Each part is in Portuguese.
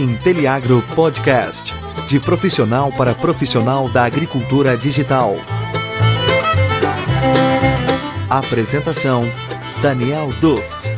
Inteliagro Podcast. De profissional para profissional da agricultura digital. Apresentação: Daniel Duft.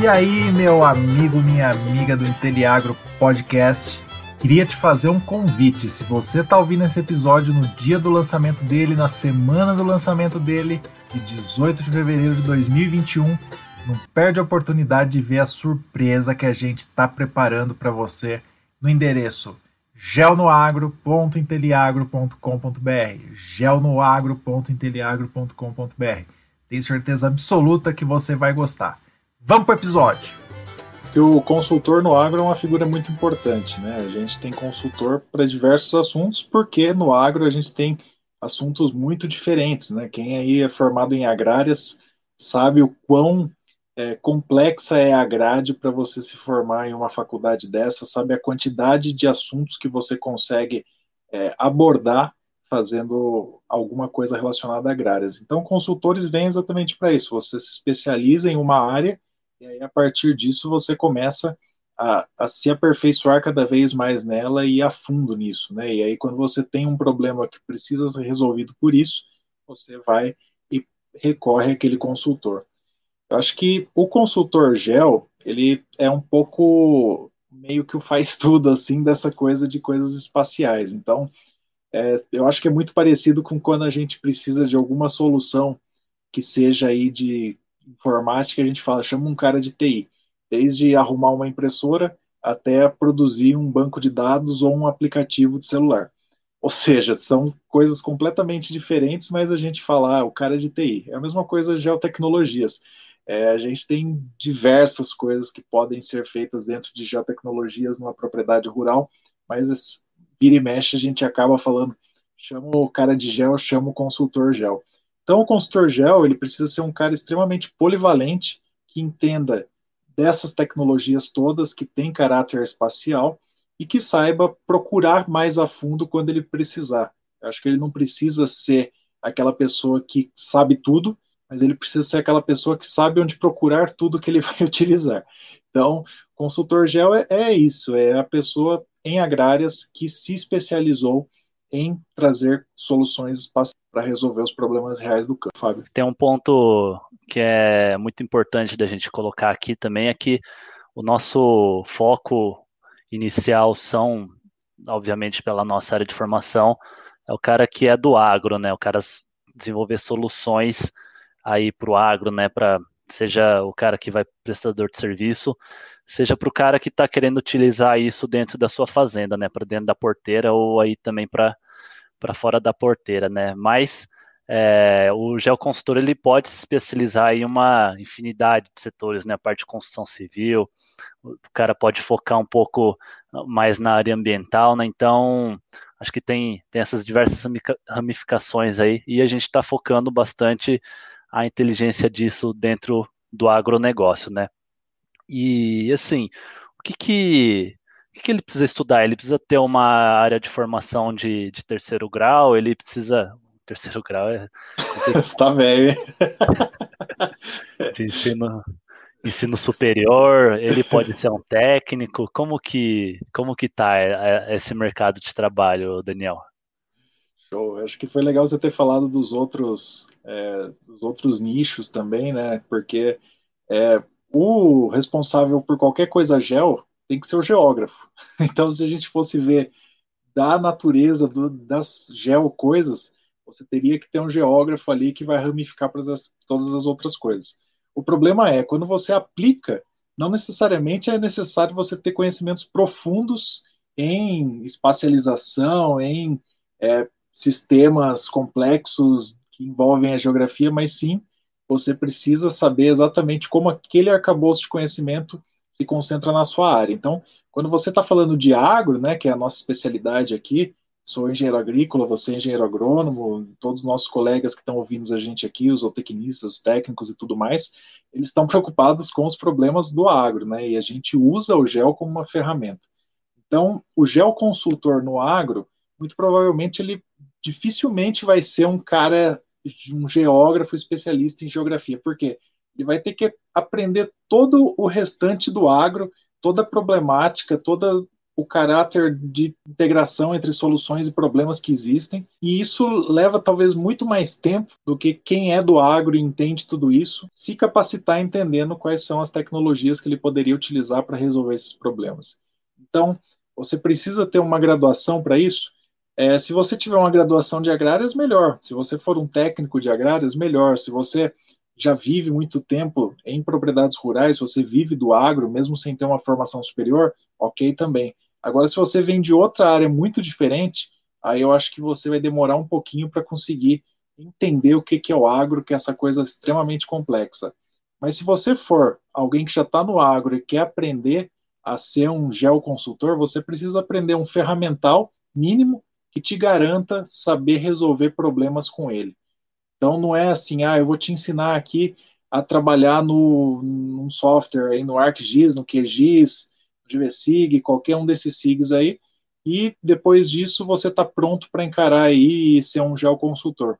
E aí, meu amigo, minha amiga do Inteliagro Podcast. Queria te fazer um convite. Se você está ouvindo esse episódio no dia do lançamento dele, na semana do lançamento dele, de 18 de fevereiro de 2021, não perde a oportunidade de ver a surpresa que a gente está preparando para você no endereço gelnoagro.inteliagro.com.br gelnoagro.inteliagro.com.br Tenho certeza absoluta que você vai gostar. Vamos para o episódio! o consultor no agro é uma figura muito importante, né? A gente tem consultor para diversos assuntos, porque no agro a gente tem assuntos muito diferentes, né? Quem aí é formado em agrárias sabe o quão é, complexa é a grade para você se formar em uma faculdade dessa, sabe a quantidade de assuntos que você consegue é, abordar fazendo alguma coisa relacionada a agrárias. Então, consultores vêm exatamente para isso. Você se especializa em uma área e aí, a partir disso, você começa a, a, se aperfeiçoar cada vez mais nela e a fundo nisso, né? E aí, quando você tem um problema que precisa ser resolvido por isso, você vai e recorre àquele consultor. Eu acho que o consultor gel, ele é um pouco meio que o faz tudo, assim, dessa coisa de coisas espaciais. Então, é, eu acho que é muito parecido com quando a gente precisa de alguma solução que seja aí de informática, a gente fala, chama um cara de TI. Desde arrumar uma impressora até produzir um banco de dados ou um aplicativo de celular. Ou seja, são coisas completamente diferentes, mas a gente fala, ah, o cara de TI. É a mesma coisa geotecnologias. É, a gente tem diversas coisas que podem ser feitas dentro de geotecnologias numa propriedade rural, mas vira e mexe a gente acaba falando, chama o cara de gel, chama o consultor gel. Então o consultor gel ele precisa ser um cara extremamente polivalente que entenda dessas tecnologias todas que têm caráter espacial e que saiba procurar mais a fundo quando ele precisar. Eu acho que ele não precisa ser aquela pessoa que sabe tudo, mas ele precisa ser aquela pessoa que sabe onde procurar tudo que ele vai utilizar. Então, consultor gel é, é isso, é a pessoa em agrárias que se especializou em trazer soluções para resolver os problemas reais do campo. Fábio. Tem um ponto que é muito importante da gente colocar aqui também, é que o nosso foco inicial são, obviamente, pela nossa área de formação, é o cara que é do agro, né? O cara desenvolver soluções aí para o agro, né? Para seja o cara que vai prestador de serviço, seja para o cara que está querendo utilizar isso dentro da sua fazenda, né? Para dentro da porteira ou aí também para para fora da porteira, né? Mas é, o geoconsultor ele pode se especializar em uma infinidade de setores, né? A parte de construção civil, o cara pode focar um pouco mais na área ambiental, né? Então acho que tem, tem essas diversas ramificações aí e a gente está focando bastante a inteligência disso dentro do agronegócio, né? E assim, o que que, o que, que ele precisa estudar? Ele precisa ter uma área de formação de, de terceiro grau, ele precisa. Terceiro grau é. Está velho. De ensino, ensino superior, ele pode ser um técnico. Como que como que tá é, é, esse mercado de trabalho, Daniel? Show. Acho que foi legal você ter falado dos outros, é, dos outros nichos também, né? Porque é, o responsável por qualquer coisa gel tem que ser o geógrafo. Então, se a gente fosse ver da natureza do, das geocoisas, você teria que ter um geógrafo ali que vai ramificar para todas as outras coisas. O problema é, quando você aplica, não necessariamente é necessário você ter conhecimentos profundos em espacialização, em é, sistemas complexos que envolvem a geografia, mas sim você precisa saber exatamente como aquele arcabouço de conhecimento se concentra na sua área. Então, quando você está falando de agro, né, que é a nossa especialidade aqui, sou engenheiro agrícola, você é engenheiro agrônomo, todos os nossos colegas que estão ouvindo a gente aqui, os zootecnistas, os técnicos e tudo mais, eles estão preocupados com os problemas do agro, né, e a gente usa o GEL como uma ferramenta. Então, o geoconsultor no agro, muito provavelmente ele dificilmente vai ser um cara, um geógrafo especialista em geografia. Por quê? Ele vai ter que aprender todo o restante do agro, toda a problemática, todo o caráter de integração entre soluções e problemas que existem, e isso leva talvez muito mais tempo do que quem é do agro e entende tudo isso se capacitar entendendo quais são as tecnologias que ele poderia utilizar para resolver esses problemas. Então, você precisa ter uma graduação para isso? É, se você tiver uma graduação de agrárias, melhor. Se você for um técnico de agrárias, melhor. Se você já vive muito tempo em propriedades rurais, você vive do agro, mesmo sem ter uma formação superior, ok também. Agora, se você vem de outra área muito diferente, aí eu acho que você vai demorar um pouquinho para conseguir entender o que, que é o agro, que é essa coisa extremamente complexa. Mas se você for alguém que já está no agro e quer aprender a ser um geoconsultor, você precisa aprender um ferramental mínimo que te garanta saber resolver problemas com ele. Então não é assim, ah, eu vou te ensinar aqui a trabalhar no num software aí no ArcGIS, no QGIS, no GVSig, qualquer um desses SIGs aí, e depois disso você está pronto para encarar aí e ser um geoconsultor.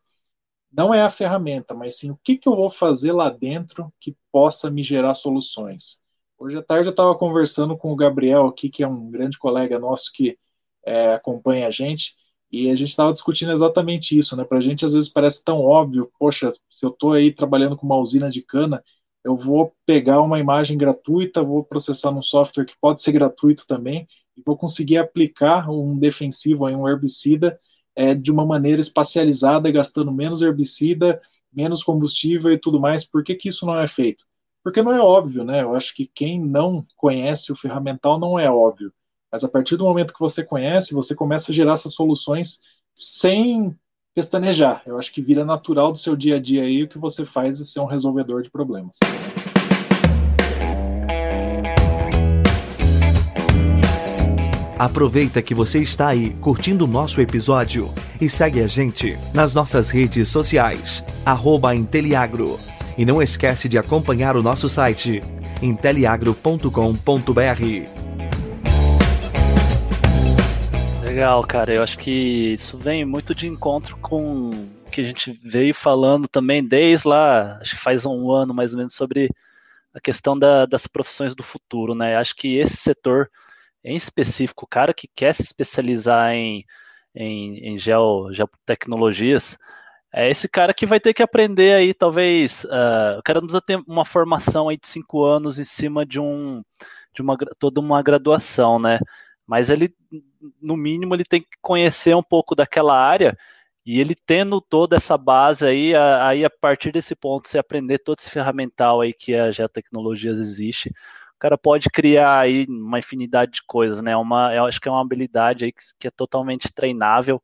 Não é a ferramenta, mas sim o que, que eu vou fazer lá dentro que possa me gerar soluções. Hoje à tarde eu estava conversando com o Gabriel aqui, que é um grande colega nosso que é, acompanha a gente, e a gente estava discutindo exatamente isso, né? Para a gente às vezes parece tão óbvio, poxa, se eu estou aí trabalhando com uma usina de cana, eu vou pegar uma imagem gratuita, vou processar num software que pode ser gratuito também, e vou conseguir aplicar um defensivo, um herbicida, é, de uma maneira espacializada, gastando menos herbicida, menos combustível e tudo mais. Por que, que isso não é feito? porque não é óbvio, né? Eu acho que quem não conhece o ferramental não é óbvio. Mas a partir do momento que você conhece, você começa a gerar essas soluções sem pestanejar. Eu acho que vira natural do seu dia a dia aí o que você faz é ser um resolvedor de problemas. Aproveita que você está aí curtindo o nosso episódio e segue a gente nas nossas redes sociais, arroba Inteliagro. E não esquece de acompanhar o nosso site inteliagro.com.br. Legal, cara. Eu acho que isso vem muito de encontro com o que a gente veio falando também desde lá, acho que faz um ano mais ou menos, sobre a questão da, das profissões do futuro, né? Acho que esse setor em específico, o cara que quer se especializar em, em, em geo, geotecnologias, é esse cara que vai ter que aprender aí, talvez, uh, o cara não precisa ter uma formação aí de cinco anos em cima de um de uma toda uma graduação, né? Mas ele, no mínimo, ele tem que conhecer um pouco daquela área e ele tendo toda essa base aí, aí a partir desse ponto, você aprender todo esse ferramental aí que a Geotecnologias existe, o cara pode criar aí uma infinidade de coisas, né? Uma, eu acho que é uma habilidade aí que, que é totalmente treinável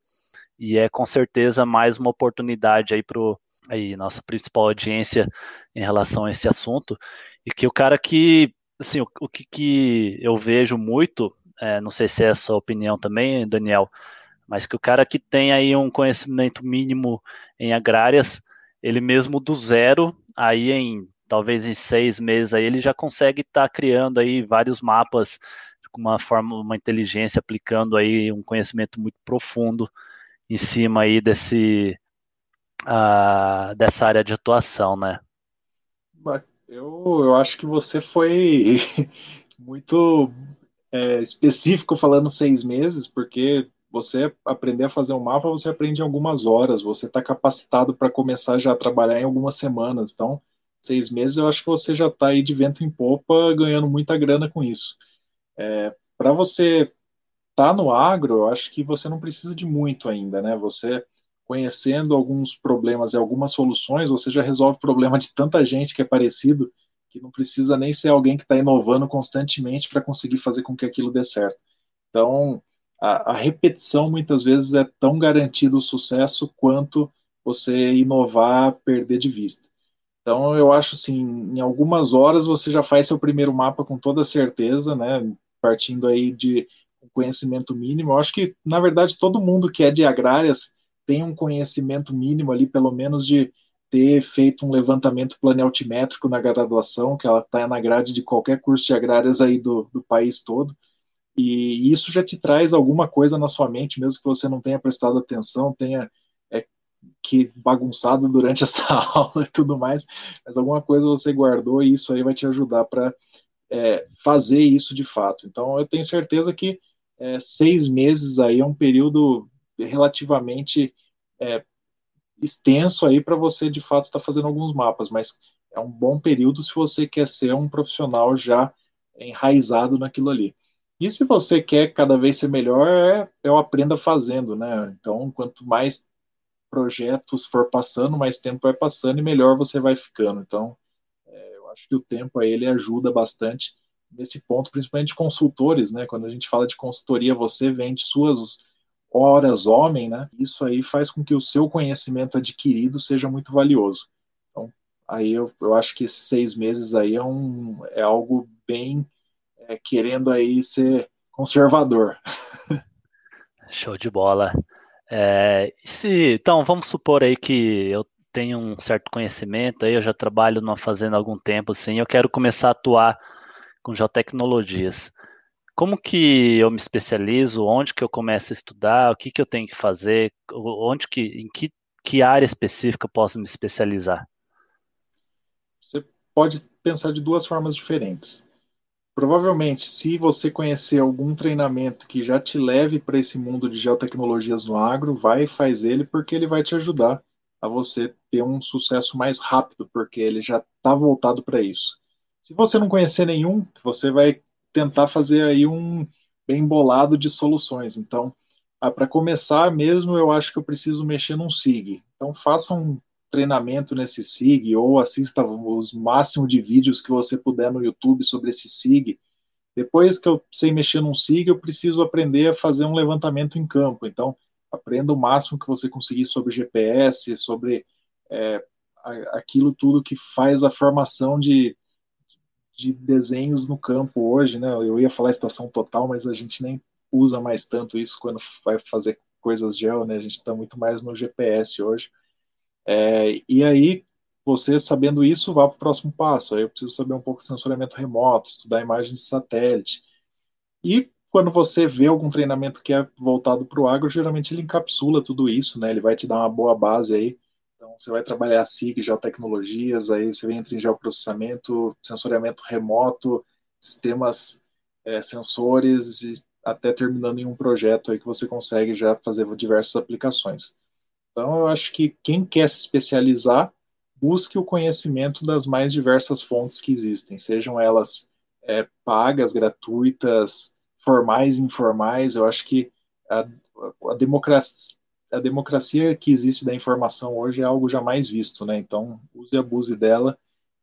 e é com certeza mais uma oportunidade aí para aí nossa principal audiência em relação a esse assunto e que o cara que assim o, o que, que eu vejo muito é, não sei se é a sua opinião também Daniel mas que o cara que tem aí um conhecimento mínimo em agrárias ele mesmo do zero aí em talvez em seis meses aí ele já consegue estar tá criando aí vários mapas com uma forma uma inteligência aplicando aí um conhecimento muito profundo em cima aí desse uh, dessa área de atuação, né? Eu, eu acho que você foi muito é, específico falando seis meses, porque você aprender a fazer um mapa, você aprende em algumas horas, você está capacitado para começar já a trabalhar em algumas semanas. Então, seis meses eu acho que você já está aí de vento em popa, ganhando muita grana com isso. É, para você tá no agro, eu acho que você não precisa de muito ainda, né? Você conhecendo alguns problemas e algumas soluções, você já resolve o problema de tanta gente que é parecido, que não precisa nem ser alguém que está inovando constantemente para conseguir fazer com que aquilo dê certo. Então, a, a, repetição muitas vezes é tão garantido o sucesso quanto você inovar, perder de vista. Então, eu acho assim, em algumas horas você já faz seu primeiro mapa com toda certeza, né? Partindo aí de conhecimento mínimo. Eu acho que, na verdade, todo mundo que é de agrárias tem um conhecimento mínimo ali, pelo menos de ter feito um levantamento planealtimétrico na graduação, que ela está na grade de qualquer curso de agrárias aí do, do país todo. E isso já te traz alguma coisa na sua mente, mesmo que você não tenha prestado atenção, tenha é, que bagunçado durante essa aula e tudo mais, mas alguma coisa você guardou e isso aí vai te ajudar para é, fazer isso de fato. Então, eu tenho certeza que é, seis meses aí é um período relativamente é, extenso aí para você de fato estar tá fazendo alguns mapas, mas é um bom período se você quer ser um profissional já enraizado naquilo ali. E se você quer cada vez ser melhor, é, eu aprenda fazendo, né? Então, quanto mais projetos for passando, mais tempo vai passando e melhor você vai ficando. Então, é, eu acho que o tempo aí ele ajuda bastante nesse ponto, principalmente consultores, né? Quando a gente fala de consultoria, você vende suas horas homem, né? Isso aí faz com que o seu conhecimento adquirido seja muito valioso. Então, aí eu, eu acho que esses seis meses aí é, um, é algo bem é, querendo aí ser conservador. Show de bola. É, se, então, vamos supor aí que eu tenho um certo conhecimento, aí eu já trabalho numa fazenda há algum tempo, assim, eu quero começar a atuar com geotecnologias. Como que eu me especializo? Onde que eu começo a estudar? O que que eu tenho que fazer? Onde que, em que, que área específica eu posso me especializar? Você pode pensar de duas formas diferentes. Provavelmente, se você conhecer algum treinamento que já te leve para esse mundo de geotecnologias no agro, vai e faz ele, porque ele vai te ajudar a você ter um sucesso mais rápido, porque ele já está voltado para isso. Se você não conhecer nenhum, você vai tentar fazer aí um bem bolado de soluções. Então, ah, para começar mesmo, eu acho que eu preciso mexer num SIG. Então, faça um treinamento nesse SIG ou assista os máximo de vídeos que você puder no YouTube sobre esse SIG. Depois que eu sei mexer num SIG, eu preciso aprender a fazer um levantamento em campo. Então, aprenda o máximo que você conseguir sobre GPS, sobre é, aquilo tudo que faz a formação de, de desenhos no campo hoje, né? Eu ia falar estação total, mas a gente nem usa mais tanto isso quando vai fazer coisas gel, né? A gente está muito mais no GPS hoje. É, e aí, você sabendo isso, vá para o próximo passo. Aí eu preciso saber um pouco de sensoriamento remoto, estudar imagens de satélite. E quando você vê algum treinamento que é voltado para o agro, geralmente ele encapsula tudo isso, né? Ele vai te dar uma boa base aí. Você vai trabalhar SIG, geotecnologias, aí você entra em geoprocessamento, sensoriamento remoto, sistemas é, sensores, e até terminando em um projeto aí que você consegue já fazer diversas aplicações. Então, eu acho que quem quer se especializar, busque o conhecimento das mais diversas fontes que existem, sejam elas é, pagas, gratuitas, formais, informais. Eu acho que a, a, democracia, a democracia que existe da informação hoje é algo jamais visto, né? Então, use e abuse dela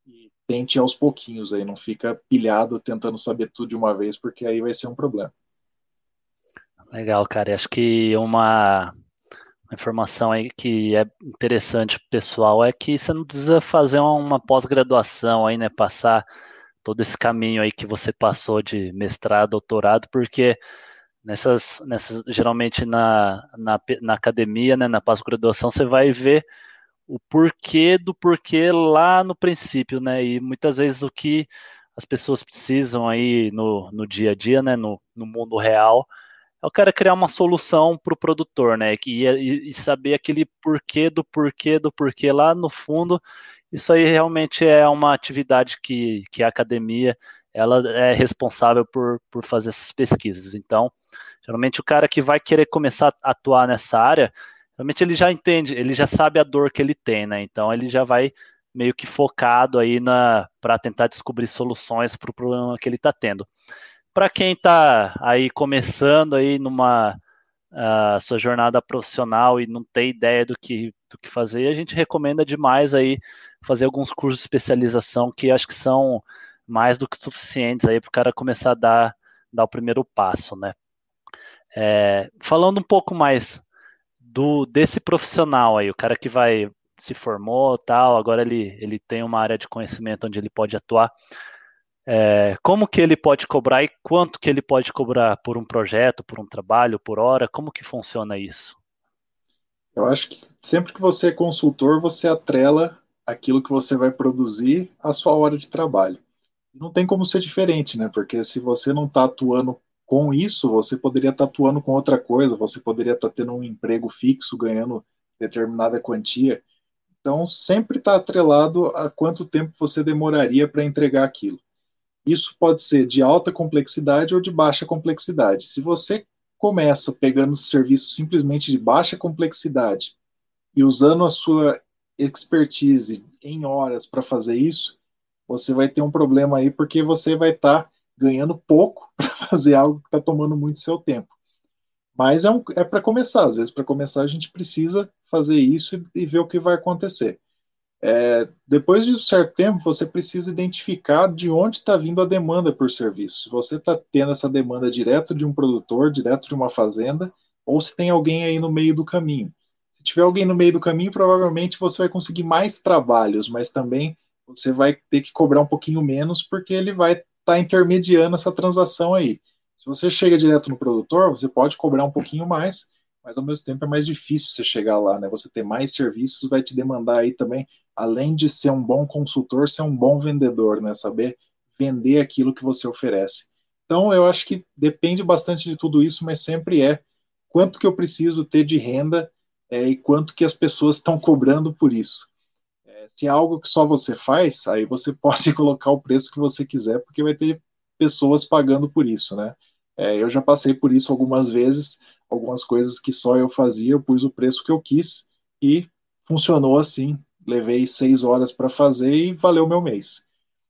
e tente aos pouquinhos aí, não fica pilhado tentando saber tudo de uma vez, porque aí vai ser um problema. Legal, cara. Acho que uma uma informação aí que é interessante pessoal é que você não precisa fazer uma pós-graduação aí, né? Passar todo esse caminho aí que você passou de mestrado, doutorado, porque nessas, nessas geralmente na, na, na academia, né, na pós-graduação, você vai ver o porquê do porquê lá no princípio, né? E muitas vezes o que as pessoas precisam aí no, no dia a dia, né, no, no mundo real, eu quero criar uma solução para o produtor, né? E, e, saber aquele porquê do porquê do porquê lá no fundo. Isso aí realmente é uma atividade que, que a academia ela é responsável por, por fazer essas pesquisas. Então, geralmente o cara que vai querer começar a atuar nessa área, realmente ele já entende, ele já sabe a dor que ele tem, né? Então ele já vai meio que focado aí na para tentar descobrir soluções para o problema que ele está tendo para quem está aí começando aí numa uh, sua jornada profissional e não tem ideia do que, do que fazer, a gente recomenda demais aí fazer alguns cursos de especialização que acho que são mais do que suficientes aí para o cara começar a dar, dar o primeiro passo, né? É, falando um pouco mais do desse profissional aí, o cara que vai se formou tal, agora ele, ele tem uma área de conhecimento onde ele pode atuar. É, como que ele pode cobrar e quanto que ele pode cobrar por um projeto, por um trabalho, por hora? Como que funciona isso? Eu acho que sempre que você é consultor, você atrela aquilo que você vai produzir à sua hora de trabalho. Não tem como ser diferente, né? Porque se você não está atuando com isso, você poderia estar tá atuando com outra coisa, você poderia estar tá tendo um emprego fixo, ganhando determinada quantia. Então, sempre está atrelado a quanto tempo você demoraria para entregar aquilo. Isso pode ser de alta complexidade ou de baixa complexidade. Se você começa pegando serviços simplesmente de baixa complexidade e usando a sua expertise em horas para fazer isso, você vai ter um problema aí porque você vai estar tá ganhando pouco para fazer algo que está tomando muito seu tempo. Mas é, um, é para começar, às vezes para começar a gente precisa fazer isso e, e ver o que vai acontecer. É, depois de um certo tempo, você precisa identificar de onde está vindo a demanda por serviço. Se você está tendo essa demanda direto de um produtor, direto de uma fazenda, ou se tem alguém aí no meio do caminho. Se tiver alguém no meio do caminho, provavelmente você vai conseguir mais trabalhos, mas também você vai ter que cobrar um pouquinho menos, porque ele vai estar tá intermediando essa transação aí. Se você chega direto no produtor, você pode cobrar um pouquinho mais, mas ao mesmo tempo é mais difícil você chegar lá, né? Você ter mais serviços vai te demandar aí também, além de ser um bom consultor, ser um bom vendedor, né? Saber vender aquilo que você oferece. Então, eu acho que depende bastante de tudo isso, mas sempre é quanto que eu preciso ter de renda é, e quanto que as pessoas estão cobrando por isso. Se é algo que só você faz, aí você pode colocar o preço que você quiser, porque vai ter pessoas pagando por isso, né? É, eu já passei por isso algumas vezes, algumas coisas que só eu fazia, eu pus o preço que eu quis e funcionou assim. Levei seis horas para fazer e valeu meu mês.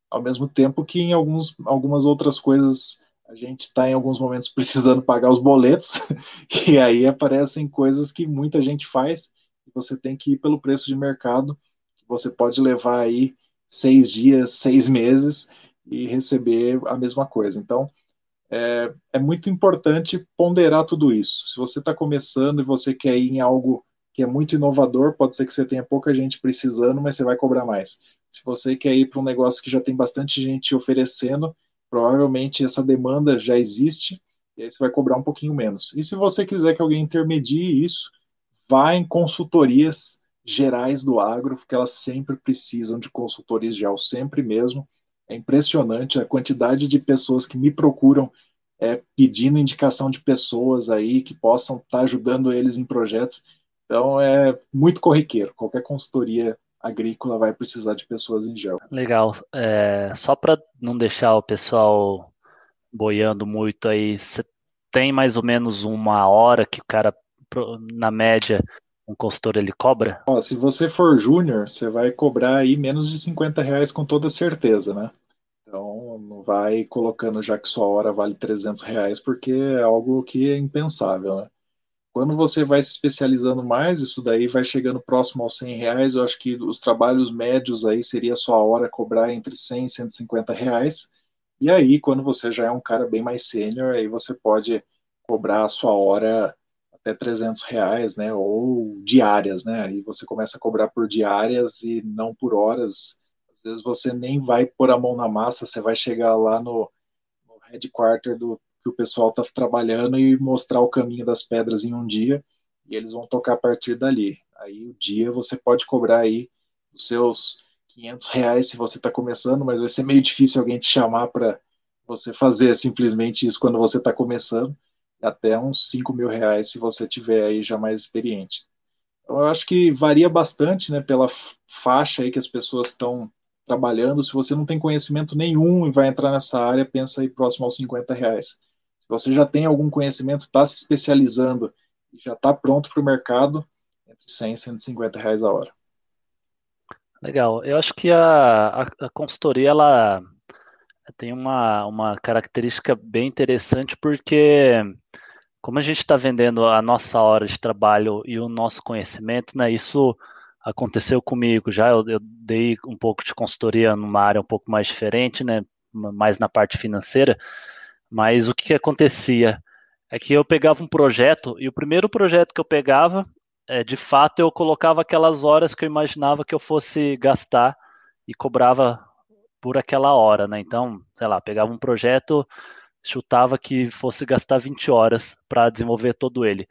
Ao mesmo tempo que em alguns, algumas outras coisas a gente está em alguns momentos precisando pagar os boletos, e aí aparecem coisas que muita gente faz, e você tem que ir pelo preço de mercado, você pode levar aí seis dias, seis meses e receber a mesma coisa. Então, é, é muito importante ponderar tudo isso. Se você está começando e você quer ir em algo que é muito inovador, pode ser que você tenha pouca gente precisando, mas você vai cobrar mais. Se você quer ir para um negócio que já tem bastante gente oferecendo, provavelmente essa demanda já existe, e aí você vai cobrar um pouquinho menos. E se você quiser que alguém intermedie isso, vá em consultorias gerais do agro, porque elas sempre precisam de consultorias geral, sempre mesmo. É impressionante a quantidade de pessoas que me procuram é, pedindo indicação de pessoas aí que possam estar tá ajudando eles em projetos. Então é muito corriqueiro. Qualquer consultoria agrícola vai precisar de pessoas em gel. Legal. É, só para não deixar o pessoal boiando muito aí, você tem mais ou menos uma hora que o cara, na média, um consultor ele cobra? Ó, se você for júnior, você vai cobrar aí menos de 50 reais com toda certeza, né? Então, não vai colocando já que sua hora vale 300 reais, porque é algo que é impensável, né? Quando você vai se especializando mais, isso daí vai chegando próximo aos 100 reais. Eu acho que os trabalhos médios aí seria sua hora cobrar entre 100 e 150 reais. E aí, quando você já é um cara bem mais sênior, aí você pode cobrar a sua hora até 300 reais, né? Ou diárias, né? Aí você começa a cobrar por diárias e não por horas. Às vezes você nem vai pôr a mão na massa, você vai chegar lá no, no headquarter do que o pessoal está trabalhando e mostrar o caminho das pedras em um dia e eles vão tocar a partir dali. Aí o dia você pode cobrar aí os seus 500 reais se você está começando, mas vai ser meio difícil alguém te chamar para você fazer simplesmente isso quando você está começando até uns 5 mil reais se você tiver aí já mais experiente. Então, eu acho que varia bastante né, pela faixa aí que as pessoas estão trabalhando. Se você não tem conhecimento nenhum e vai entrar nessa área, pensa aí próximo aos 50 reais. Se você já tem algum conhecimento, está se especializando e já está pronto para o mercado, entre 100 e 150 reais a hora. Legal. Eu acho que a, a, a consultoria ela tem uma, uma característica bem interessante porque como a gente está vendendo a nossa hora de trabalho e o nosso conhecimento, né, isso aconteceu comigo já, eu, eu dei um pouco de consultoria numa área um pouco mais diferente, né, mais na parte financeira, mas o que, que acontecia? É que eu pegava um projeto e o primeiro projeto que eu pegava, é, de fato, eu colocava aquelas horas que eu imaginava que eu fosse gastar e cobrava por aquela hora, né? Então, sei lá, pegava um projeto, chutava que fosse gastar 20 horas para desenvolver todo ele.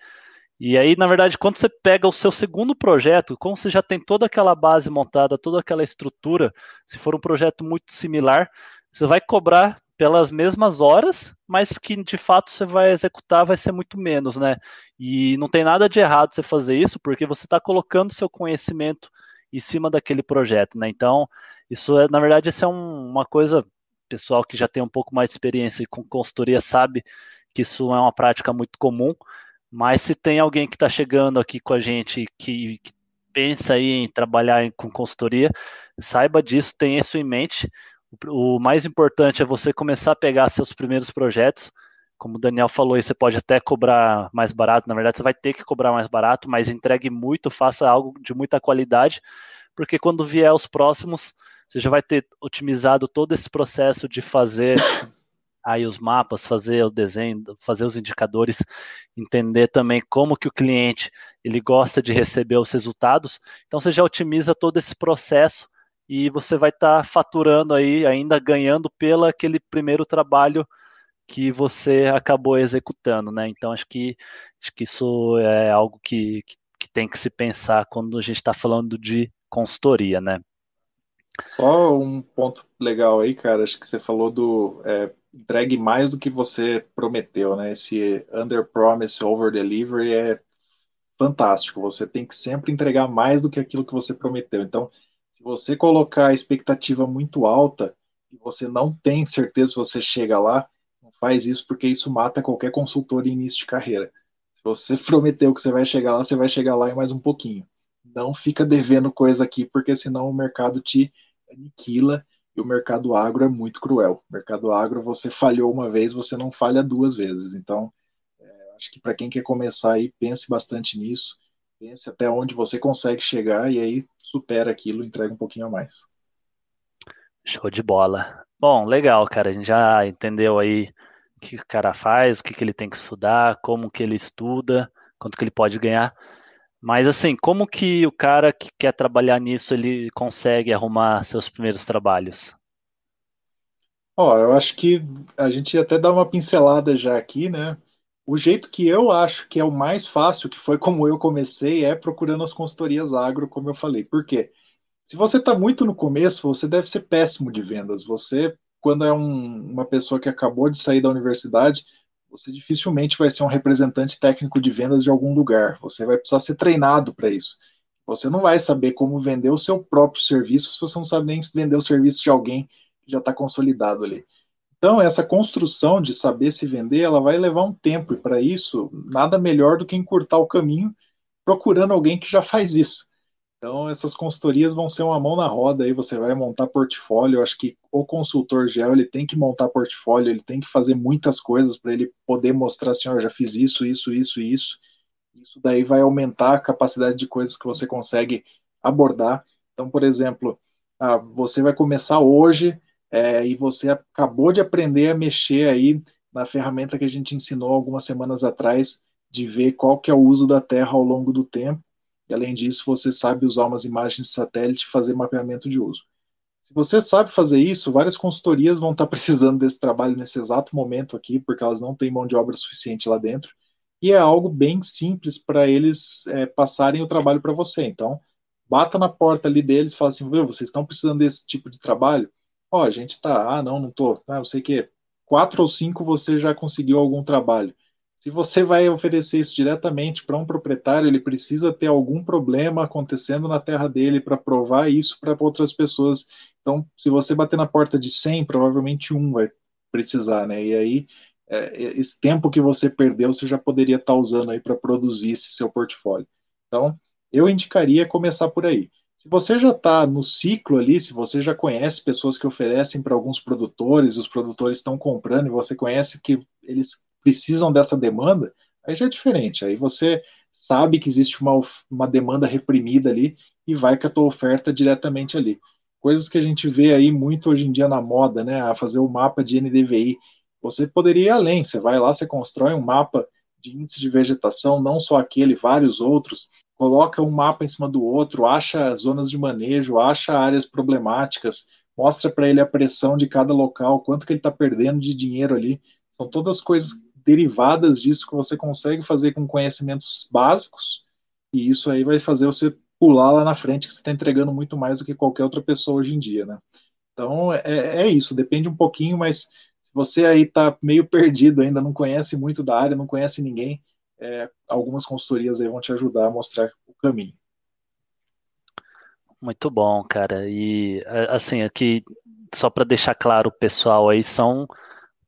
E aí, na verdade, quando você pega o seu segundo projeto, como você já tem toda aquela base montada, toda aquela estrutura, se for um projeto muito similar, você vai cobrar pelas mesmas horas, mas que de fato você vai executar vai ser muito menos, né? E não tem nada de errado você fazer isso, porque você está colocando seu conhecimento em cima daquele projeto, né? Então, isso é, na verdade, isso é um, uma coisa, pessoal que já tem um pouco mais de experiência com consultoria sabe que isso é uma prática muito comum, mas se tem alguém que está chegando aqui com a gente que, que pensa aí em trabalhar com consultoria, saiba disso, tenha isso em mente. O, o mais importante é você começar a pegar seus primeiros projetos. Como o Daniel falou, você pode até cobrar mais barato. Na verdade, você vai ter que cobrar mais barato, mas entregue muito, faça algo de muita qualidade, porque quando vier os próximos, você já vai ter otimizado todo esse processo de fazer aí os mapas, fazer o desenho, fazer os indicadores, entender também como que o cliente ele gosta de receber os resultados. Então você já otimiza todo esse processo e você vai estar tá faturando aí, ainda ganhando pelo aquele primeiro trabalho que você acabou executando, né? Então acho que acho que isso é algo que, que, que tem que se pensar quando a gente está falando de consultoria, né? Só um ponto legal aí, cara. Acho que você falou do é, entregue mais do que você prometeu, né? Esse under promise over delivery é fantástico. Você tem que sempre entregar mais do que aquilo que você prometeu. Então, se você colocar a expectativa muito alta e você não tem certeza se você chega lá, faz isso porque isso mata qualquer consultor em início de carreira. Se você prometeu que você vai chegar lá, você vai chegar lá em mais um pouquinho. Não fica devendo coisa aqui, porque senão o mercado te aniquila e o mercado agro é muito cruel. O mercado agro, você falhou uma vez, você não falha duas vezes. Então, é, acho que para quem quer começar aí, pense bastante nisso, pense até onde você consegue chegar e aí supera aquilo, entrega um pouquinho a mais. Show de bola. Bom, legal, cara. A gente já entendeu aí que o cara faz, o que, que ele tem que estudar, como que ele estuda, quanto que ele pode ganhar. Mas assim, como que o cara que quer trabalhar nisso ele consegue arrumar seus primeiros trabalhos? Ó, eu acho que a gente até dá uma pincelada já aqui, né? O jeito que eu acho que é o mais fácil, que foi como eu comecei, é procurando as consultorias agro, como eu falei. Por quê? Se você está muito no começo, você deve ser péssimo de vendas. Você, quando é um, uma pessoa que acabou de sair da universidade, você dificilmente vai ser um representante técnico de vendas de algum lugar. Você vai precisar ser treinado para isso. Você não vai saber como vender o seu próprio serviço se você não sabe nem vender o serviço de alguém que já está consolidado ali. Então, essa construção de saber se vender, ela vai levar um tempo, e para isso, nada melhor do que encurtar o caminho procurando alguém que já faz isso. Então, essas consultorias vão ser uma mão na roda aí, você vai montar portfólio. Eu acho que o consultor GEL ele tem que montar portfólio, ele tem que fazer muitas coisas para ele poder mostrar assim: ó, já fiz isso, isso, isso isso. Isso daí vai aumentar a capacidade de coisas que você consegue abordar. Então, por exemplo, ah, você vai começar hoje é, e você acabou de aprender a mexer aí na ferramenta que a gente ensinou algumas semanas atrás de ver qual que é o uso da Terra ao longo do tempo e além disso, você sabe usar umas imagens de satélite e fazer mapeamento de uso. Se você sabe fazer isso, várias consultorias vão estar precisando desse trabalho nesse exato momento aqui, porque elas não têm mão de obra suficiente lá dentro. E é algo bem simples para eles é, passarem o trabalho para você. Então, bata na porta ali deles e fala assim: Viu, vocês estão precisando desse tipo de trabalho? Ó, a gente tá, ah, não, não tô. Ah, eu sei que quatro ou cinco você já conseguiu algum trabalho. Se você vai oferecer isso diretamente para um proprietário, ele precisa ter algum problema acontecendo na terra dele para provar isso para outras pessoas. Então, se você bater na porta de 100, provavelmente um vai precisar, né? E aí, é, esse tempo que você perdeu, você já poderia estar tá usando aí para produzir esse seu portfólio. Então, eu indicaria começar por aí. Se você já está no ciclo ali, se você já conhece pessoas que oferecem para alguns produtores, os produtores estão comprando e você conhece que eles precisam dessa demanda, aí já é diferente. Aí você sabe que existe uma, uma demanda reprimida ali e vai com a tua oferta diretamente ali. Coisas que a gente vê aí muito hoje em dia na moda, né? A fazer o mapa de NDVI. Você poderia ir além, você vai lá, você constrói um mapa de índice de vegetação, não só aquele, vários outros, coloca um mapa em cima do outro, acha zonas de manejo, acha áreas problemáticas, mostra para ele a pressão de cada local, quanto que ele está perdendo de dinheiro ali. São todas coisas derivadas disso que você consegue fazer com conhecimentos básicos, e isso aí vai fazer você pular lá na frente, que você está entregando muito mais do que qualquer outra pessoa hoje em dia, né? Então, é, é isso, depende um pouquinho, mas se você aí está meio perdido ainda, não conhece muito da área, não conhece ninguém, é, algumas consultorias aí vão te ajudar a mostrar o caminho. Muito bom, cara. E assim, aqui só para deixar claro o pessoal aí são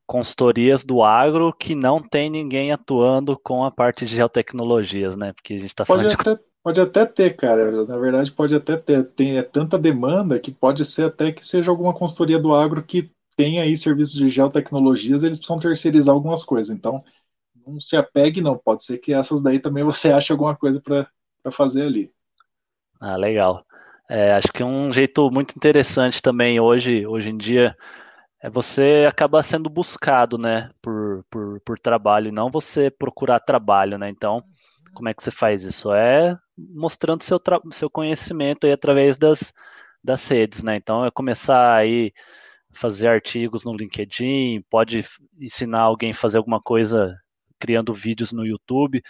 consultorias do agro que não tem ninguém atuando com a parte de geotecnologias, né? Porque a gente está falando pode de... até, pode até ter, cara. Na verdade, pode até ter. Tem é tanta demanda que pode ser até que seja alguma consultoria do agro que tem aí serviços de geotecnologias, eles precisam terceirizar algumas coisas. Então, não se apegue, não. Pode ser que essas daí também você ache alguma coisa para fazer ali. Ah, legal. É, acho que um jeito muito interessante também hoje, hoje em dia, é você acabar sendo buscado, né, por, por, por trabalho, e não você procurar trabalho, né? Então, como é que você faz isso? É mostrando seu, seu conhecimento aí através das, das redes, né? Então, é começar aí fazer artigos no LinkedIn, pode ensinar alguém a fazer alguma coisa criando vídeos no YouTube,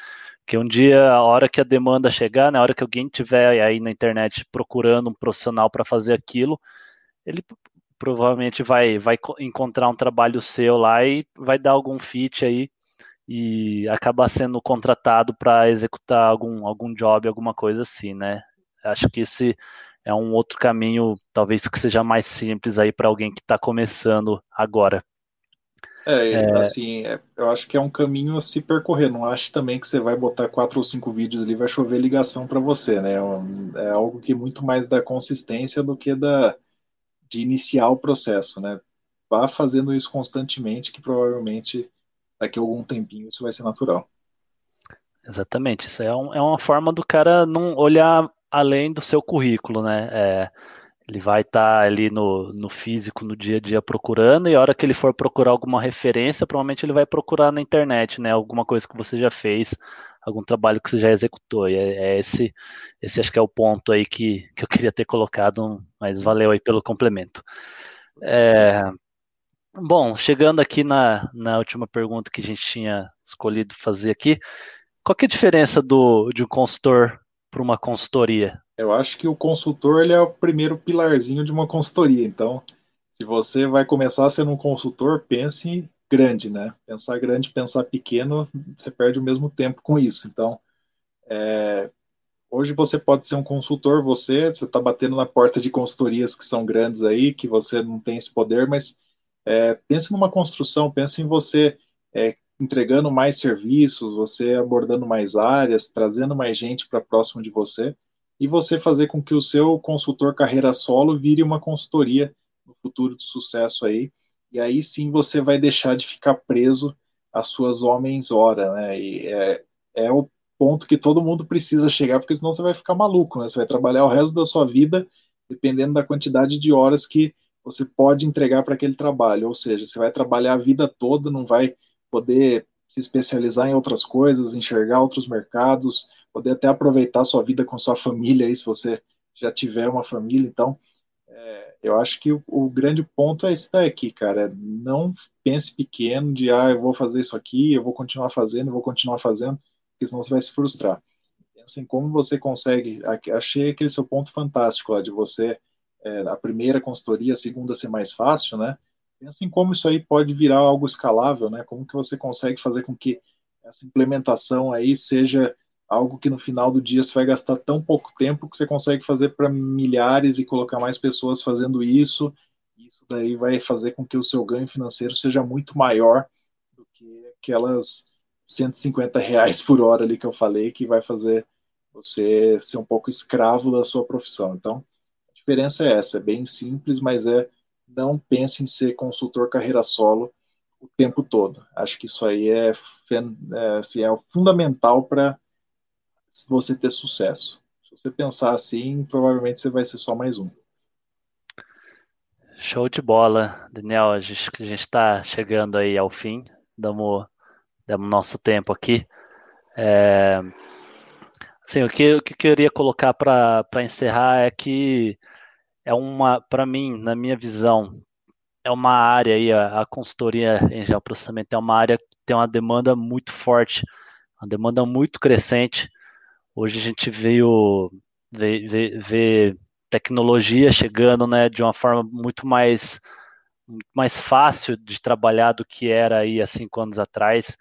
que um dia, a hora que a demanda chegar, na né, hora que alguém tiver aí na internet procurando um profissional para fazer aquilo, ele provavelmente vai, vai encontrar um trabalho seu lá e vai dar algum fit aí e acabar sendo contratado para executar algum, algum job, alguma coisa assim, né? Acho que esse é um outro caminho, talvez que seja mais simples aí para alguém que está começando agora. É, é, assim, é, eu acho que é um caminho a se percorrer. Não acho também que você vai botar quatro ou cinco vídeos ali vai chover ligação para você, né? É, é algo que muito mais da consistência do que da de iniciar o processo, né? Vá fazendo isso constantemente, que provavelmente daqui a algum tempinho isso vai ser natural. Exatamente, isso é, um, é uma forma do cara não olhar além do seu currículo, né? É, ele vai estar tá ali no, no físico, no dia a dia procurando, e a hora que ele for procurar alguma referência, provavelmente ele vai procurar na internet, né? Alguma coisa que você já fez, algum trabalho que você já executou. E é, é esse, esse acho que é o ponto aí que, que eu queria ter colocado, mas valeu aí pelo complemento. É, bom, chegando aqui na, na última pergunta que a gente tinha escolhido fazer aqui, qual que é a diferença do, de um consultor para uma consultoria? Eu acho que o consultor ele é o primeiro pilarzinho de uma consultoria. Então, se você vai começar sendo um consultor, pense grande, né? Pensar grande, pensar pequeno, você perde o mesmo tempo com isso. Então, é, hoje você pode ser um consultor, você você está batendo na porta de consultorias que são grandes aí, que você não tem esse poder, mas é, pense numa construção, pense em você é, entregando mais serviços, você abordando mais áreas, trazendo mais gente para próximo de você e você fazer com que o seu consultor carreira solo vire uma consultoria no futuro de sucesso aí. E aí sim você vai deixar de ficar preso às suas homens hora, né? E é, é o ponto que todo mundo precisa chegar, porque senão você vai ficar maluco, né? Você vai trabalhar o resto da sua vida dependendo da quantidade de horas que você pode entregar para aquele trabalho. Ou seja, você vai trabalhar a vida toda, não vai poder se especializar em outras coisas, enxergar outros mercados, poder até aproveitar sua vida com sua família aí, se você já tiver uma família. Então, é, eu acho que o, o, grande ponto é esse daqui, cara. Não pense pequeno de, ah, eu vou fazer isso aqui, eu vou continuar fazendo, eu vou continuar fazendo, porque senão você vai se frustrar. Pensa em como você consegue. Achei aquele seu ponto fantástico lá de você, é, a primeira consultoria, a segunda ser mais fácil, né? Pensa em como isso aí pode virar algo escalável, né? Como que você consegue fazer com que essa implementação aí seja algo que no final do dia você vai gastar tão pouco tempo que você consegue fazer para milhares e colocar mais pessoas fazendo isso. Isso daí vai fazer com que o seu ganho financeiro seja muito maior do que aquelas 150 reais por hora ali que eu falei, que vai fazer você ser um pouco escravo da sua profissão. Então, a diferença é essa, é bem simples, mas é não pense em ser consultor carreira solo o tempo todo. Acho que isso aí é, é, assim, é fundamental para você ter sucesso. Se você pensar assim, provavelmente você vai ser só mais um. Show de bola, Daniel. A gente está chegando aí ao fim, damos, damos nosso tempo aqui. É, assim, o que, o que eu queria colocar para encerrar é que é uma, para mim, na minha visão, é uma área aí, a, a consultoria em geoprocessamento é uma área que tem uma demanda muito forte, uma demanda muito crescente. Hoje a gente veio ver, tecnologia chegando né, de uma forma muito mais mais fácil de trabalhar do que era aí há cinco anos atrás.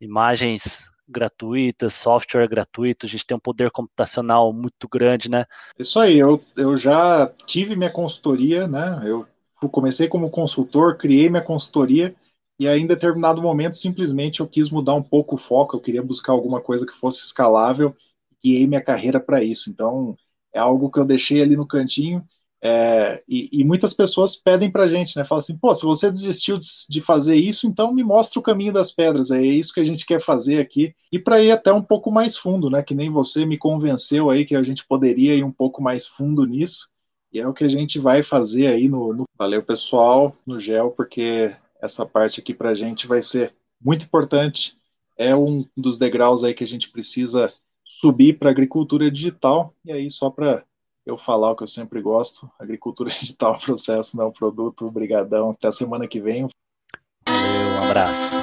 Imagens gratuitas, software gratuito, a gente tem um poder computacional muito grande, né? Isso aí, eu, eu já tive minha consultoria, né? Eu comecei como consultor, criei minha consultoria e aí em determinado momento simplesmente eu quis mudar um pouco o foco, eu queria buscar alguma coisa que fosse escalável guiei minha carreira para isso. Então é algo que eu deixei ali no cantinho é, e, e, muitas pessoas pedem para gente, né? Fala assim, pô, se você desistiu de fazer isso, então me mostra o caminho das pedras. É isso que a gente quer fazer aqui. E para ir até um pouco mais fundo, né? Que nem você me convenceu aí que a gente poderia ir um pouco mais fundo nisso. E é o que a gente vai fazer aí no, no... Valeu, pessoal, no GEL, porque essa parte aqui para a gente vai ser muito importante. É um dos degraus aí que a gente precisa subir para agricultura digital. E aí, só para eu falar o que eu sempre gosto. Agricultura digital é processo, não é produto. Obrigadão. Até semana que vem. Valeu, um abraço.